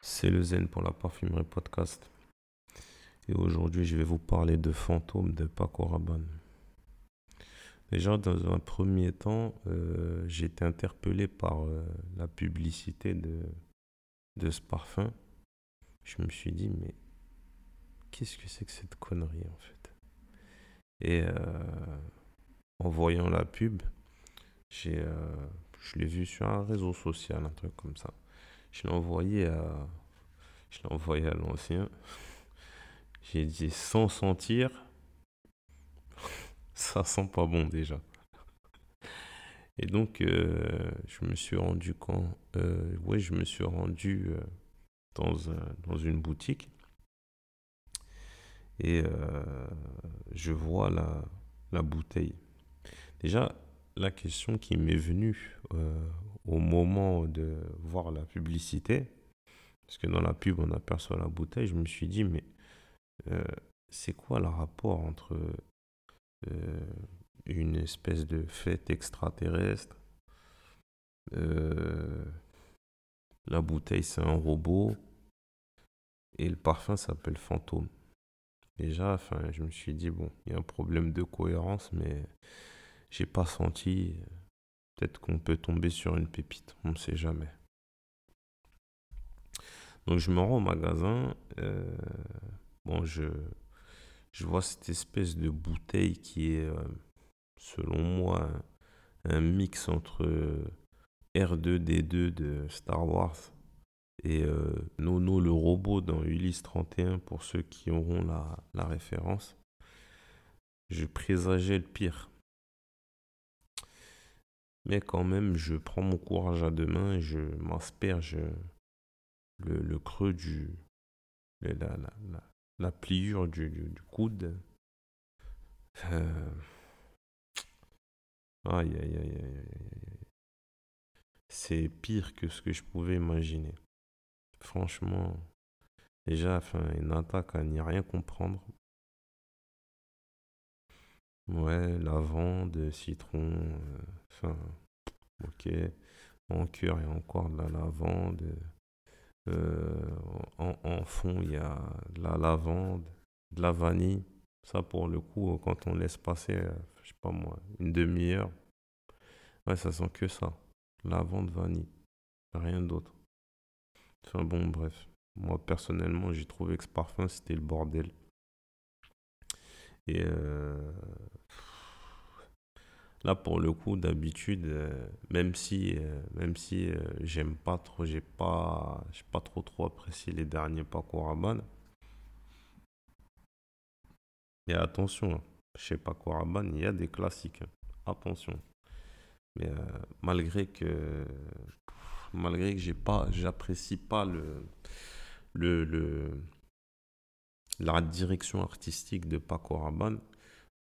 c'est le Zen pour la parfumerie podcast. Et aujourd'hui, je vais vous parler de Fantôme de Paco Rabanne. Déjà, dans un premier temps, euh, j'ai été interpellé par euh, la publicité de, ce parfum. Je me suis dit, mais qu'est-ce que c'est que cette connerie en fait? Et euh, en voyant la pub, j'ai, je l'ai vu sur un réseau social, un truc comme ça. Je l'ai envoyé à, je l'ai envoyé à l'ancien. J'ai dit sans sentir, ça sent pas bon déjà. Et donc, euh, je me suis rendu quand, euh, ouais, je me suis rendu euh, dans, dans une boutique et je vois la, la bouteille. Déjà, la question qui m'est venue au moment de voir la publicité, parce que dans la pub on aperçoit la bouteille, je me suis dit, mais euh, c'est quoi le rapport entre euh, une espèce de fête extraterrestre, euh, la bouteille c'est un robot, et le parfum s'appelle fantôme. Déjà, enfin, je me suis dit, bon, il y a un problème de cohérence, mais j'ai pas senti Qu'on peut tomber sur une pépite, on ne sait jamais. Donc je me rends au magasin, euh, bon je, je vois cette espèce de bouteille qui est, euh, selon moi, un, mix entre R2D2 de Star Wars et euh, Nono le robot dans Ulysse 31 pour ceux qui auront la référence. Je présageais le pire. Mais quand même, je prends mon courage à deux mains et je m'asperge le, creux du. La, la, la, pliure du, coude. Euh, aïe, aïe, aïe, aïe, C'est pire que ce que je pouvais imaginer. Franchement, déjà, une attaque à n'y rien comprendre. Ouais, lavande, citron, euh, enfin, ok. En cœur, il y a encore de la lavande. Euh, en, fond, il y a de la lavande, de la vanille. Ça, pour le coup, quand on laisse passer, euh, je sais pas moi, une demi-heure, ouais, ça sent que ça. Lavande, vanille. Rien d'autre. Enfin bon, bref. Moi, personnellement, j'ai trouvé que ce parfum, c'était le bordel. Et euh, là, pour le coup, d'habitude, euh, même si, euh, même si j'aime pas trop, j'ai pas, j'ai pas trop trop apprécié les derniers Paco Rabanne. Et attention, hein, chez Paco Rabanne, il y a des classiques. Hein. Attention. Mais malgré que, malgré que j'ai pas, j'apprécie pas le, le, le la direction artistique de Paco Rabanne, euh,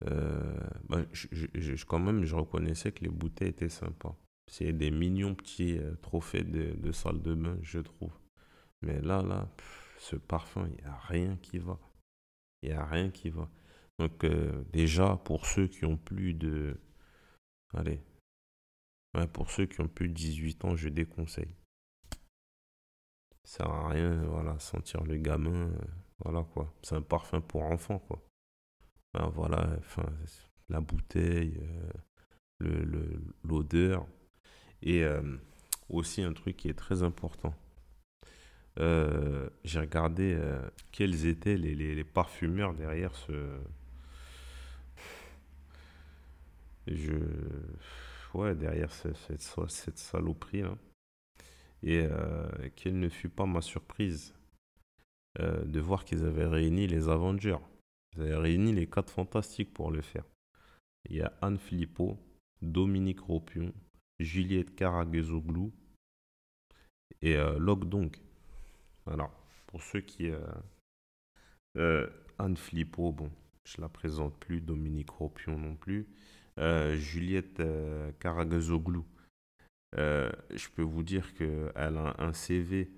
bah, je, quand même, je reconnaissais que les bouteilles étaient sympas. C'est des mignons petits euh, trophées de, salle de bain, je trouve. Mais là, là, ce parfum, il n'y a rien qui va. Il n'y a rien qui va. Donc, euh, déjà, pour ceux qui ont plus de. Allez. pour ceux qui ont plus de 18 ans, je déconseille. Ça sert à rien, voilà, sentir le gamin. Voilà quoi. C'est un parfum pour enfants quoi. Voilà, la bouteille, euh, l'odeur. Et euh, aussi un truc qui est très important. Euh, j'ai regardé quels étaient les, parfumeurs derrière ce. Je. Ouais, derrière cette, cette, saloperie. Hein. Et quelle ne fut pas ma surprise de voir qu'ils avaient réuni les Avengers. Ils avaient réuni les quatre fantastiques pour le faire. Il y a Anne Filippo, Dominique Ropion, Juliette Karagezoglou et euh, Donc. Alors, pour ceux qui. Euh, euh, Anne Filippo, bon, je la présente plus, Dominique Ropion non plus. Juliette Karagezoglou, je peux vous dire qu'elle a un CV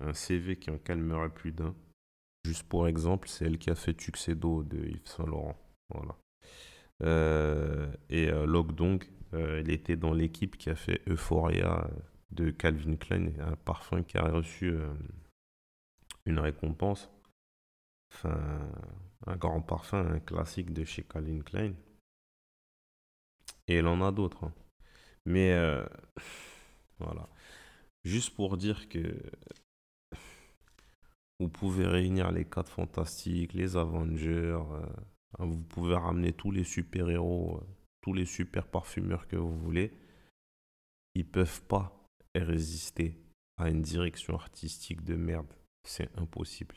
un CV qui en calmerait plus d'un. Juste pour exemple, c'est elle qui a fait Tuxedo de Yves Saint Laurent. Euh, et euh, Locke donc, euh, elle était dans l'équipe qui a fait Euphoria de Calvin Klein, un parfum qui a reçu euh, une récompense. Enfin, un grand parfum, un classique de chez Calvin Klein. Et il en a d'autres. Hein. Mais euh, voilà. Juste pour dire que vous pouvez réunir les quatre fantastiques, les Avengers, euh, vous pouvez ramener tous les super-héros, euh, tous les super parfumeurs que vous voulez. Ils peuvent pas résister à une direction artistique de merde. C'est impossible.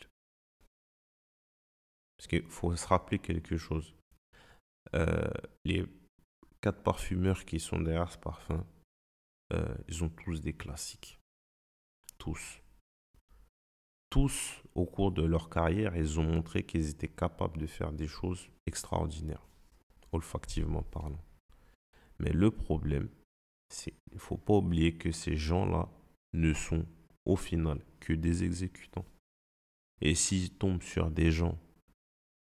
Parce qu'il faut se rappeler quelque chose. Euh, les quatre parfumeurs qui sont derrière ce parfum, ils ont tous des classiques. Tous tous, au cours de leur carrière, ils ont montré qu'ils étaient capables de faire des choses extraordinaires, olfactivement parlant. Mais le problème, c'est qu'il ne faut pas oublier que ces gens-là ne sont au final que des exécutants. Et s'ils tombent sur des gens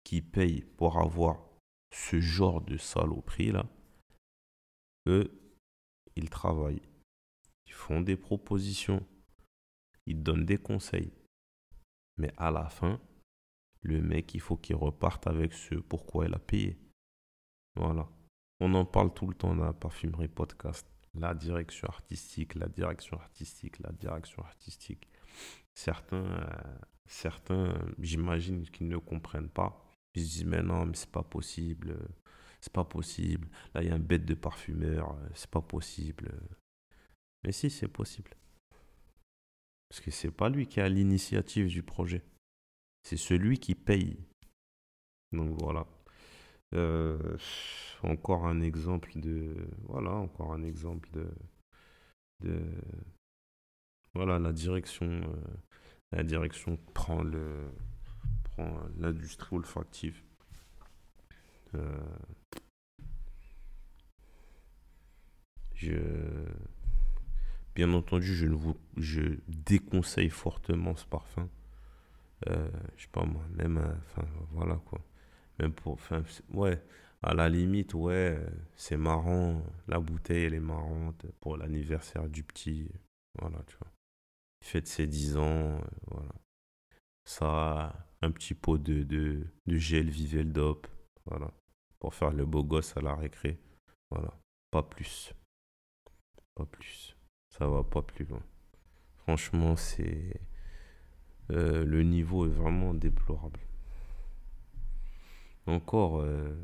qui payent pour avoir ce genre de saloperie-là, eux, ils travaillent, ils font des propositions, ils donnent des conseils, mais à la fin, le mec, il faut qu'il reparte avec ce pourquoi il a payé. Voilà. On en parle tout le temps dans la parfumerie podcast. La direction artistique, la direction artistique, la direction artistique. Certains, euh, certains j'imagine qu'ils ne comprennent pas. Ils se disent, mais non, mais c'est pas possible. C'est pas possible. Là, il y a un bête de parfumeur. C'est pas possible. Mais si, c'est possible. Parce que c'est pas lui qui a l'initiative du projet. C'est celui qui paye. Donc voilà. Euh, encore un exemple de. Voilà, encore un exemple de. voilà, la direction. Euh, la direction prend le. prend l'industrie olfactive. Euh, je Bien entendu, je, ne vous, je déconseille fortement ce parfum. Euh, je sais pas moi, même, euh, enfin voilà quoi. Même pour, enfin, ouais, à la limite, ouais, c'est marrant. La bouteille, elle est marrante pour l'anniversaire du petit. Voilà, tu vois. Il fête ses 10 ans, euh, voilà. Ça, un petit pot de, de, de gel Vivel Dop, voilà. Pour faire le beau gosse à la récré. Voilà. Pas plus. Pas plus ça va pas plus loin. Franchement, c'est euh, le niveau est vraiment déplorable. Encore, euh,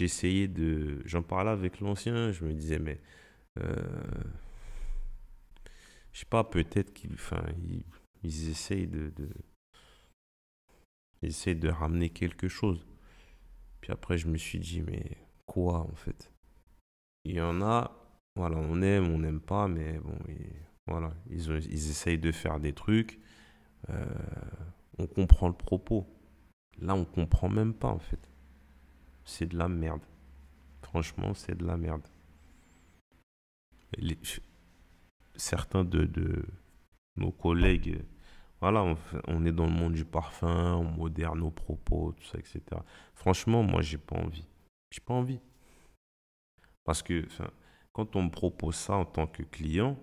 essayé de, j'en parlais avec l'ancien, je me disais mais euh, je sais pas, peut-être qu'ils, enfin, ils, essayent de, ils essayent de ramener quelque chose. Puis après, je me suis dit mais quoi en fait? Il y en a voilà, on aime, on n'aime pas, mais bon, voilà, ils, ils essayent de faire des trucs. Euh, on comprend le propos. Là, on comprend même pas, en fait. C'est de la merde. Franchement, c'est de la merde. certains de, nos collègues, voilà, on, est dans le monde du parfum, on modère nos propos, tout ça, etc. Franchement, moi, j'ai pas envie. J'ai pas envie. Parce que, quand on me propose ça en tant que client,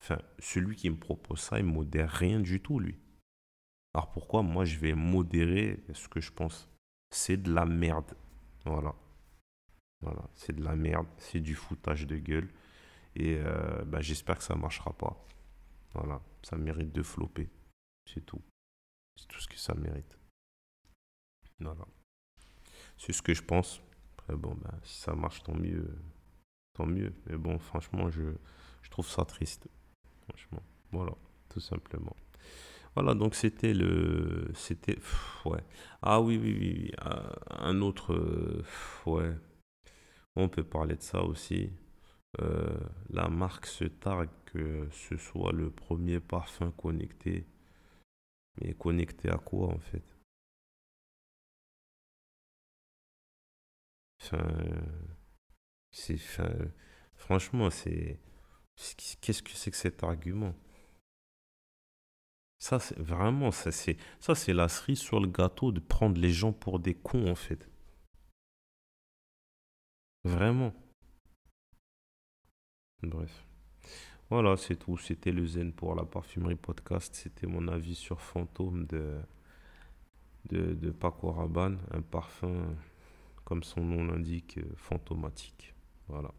enfin, celui qui me propose ça, il ne modère rien du tout, lui. Alors pourquoi moi je vais modérer ce que je pense? C'est de la merde. Voilà. Voilà, c'est de la merde, c'est du foutage de gueule. Et euh, ben, j'espère que ça ne marchera pas. Voilà, ça mérite de flopper. C'est tout. C'est tout ce que ça mérite. Voilà. C'est ce que je pense. Après, bon, ben, si ça marche, tant mieux mieux. Mais bon, franchement, je, je trouve ça triste. Franchement. Voilà, tout simplement. Voilà, donc c'était le. C'était. Ouais. Ah oui, oui, oui. Un autre. ouais. On peut parler de ça aussi. Euh, la marque se targue que ce soit le premier parfum connecté. Mais connecté à quoi en fait? C'est, franchement, c'est, qu'est-ce que c'est que cet argument? Ça, c'est vraiment, ça, c'est, ça, c'est la cerise sur le gâteau de prendre les gens pour des cons, en fait. Vraiment. Bref. Voilà, c'est tout. C'était le Zen pour la parfumerie podcast. C'était mon avis sur Fantôme de, de, Paco Rabanne, un parfum, comme son nom l'indique, fantomatique. Voilà.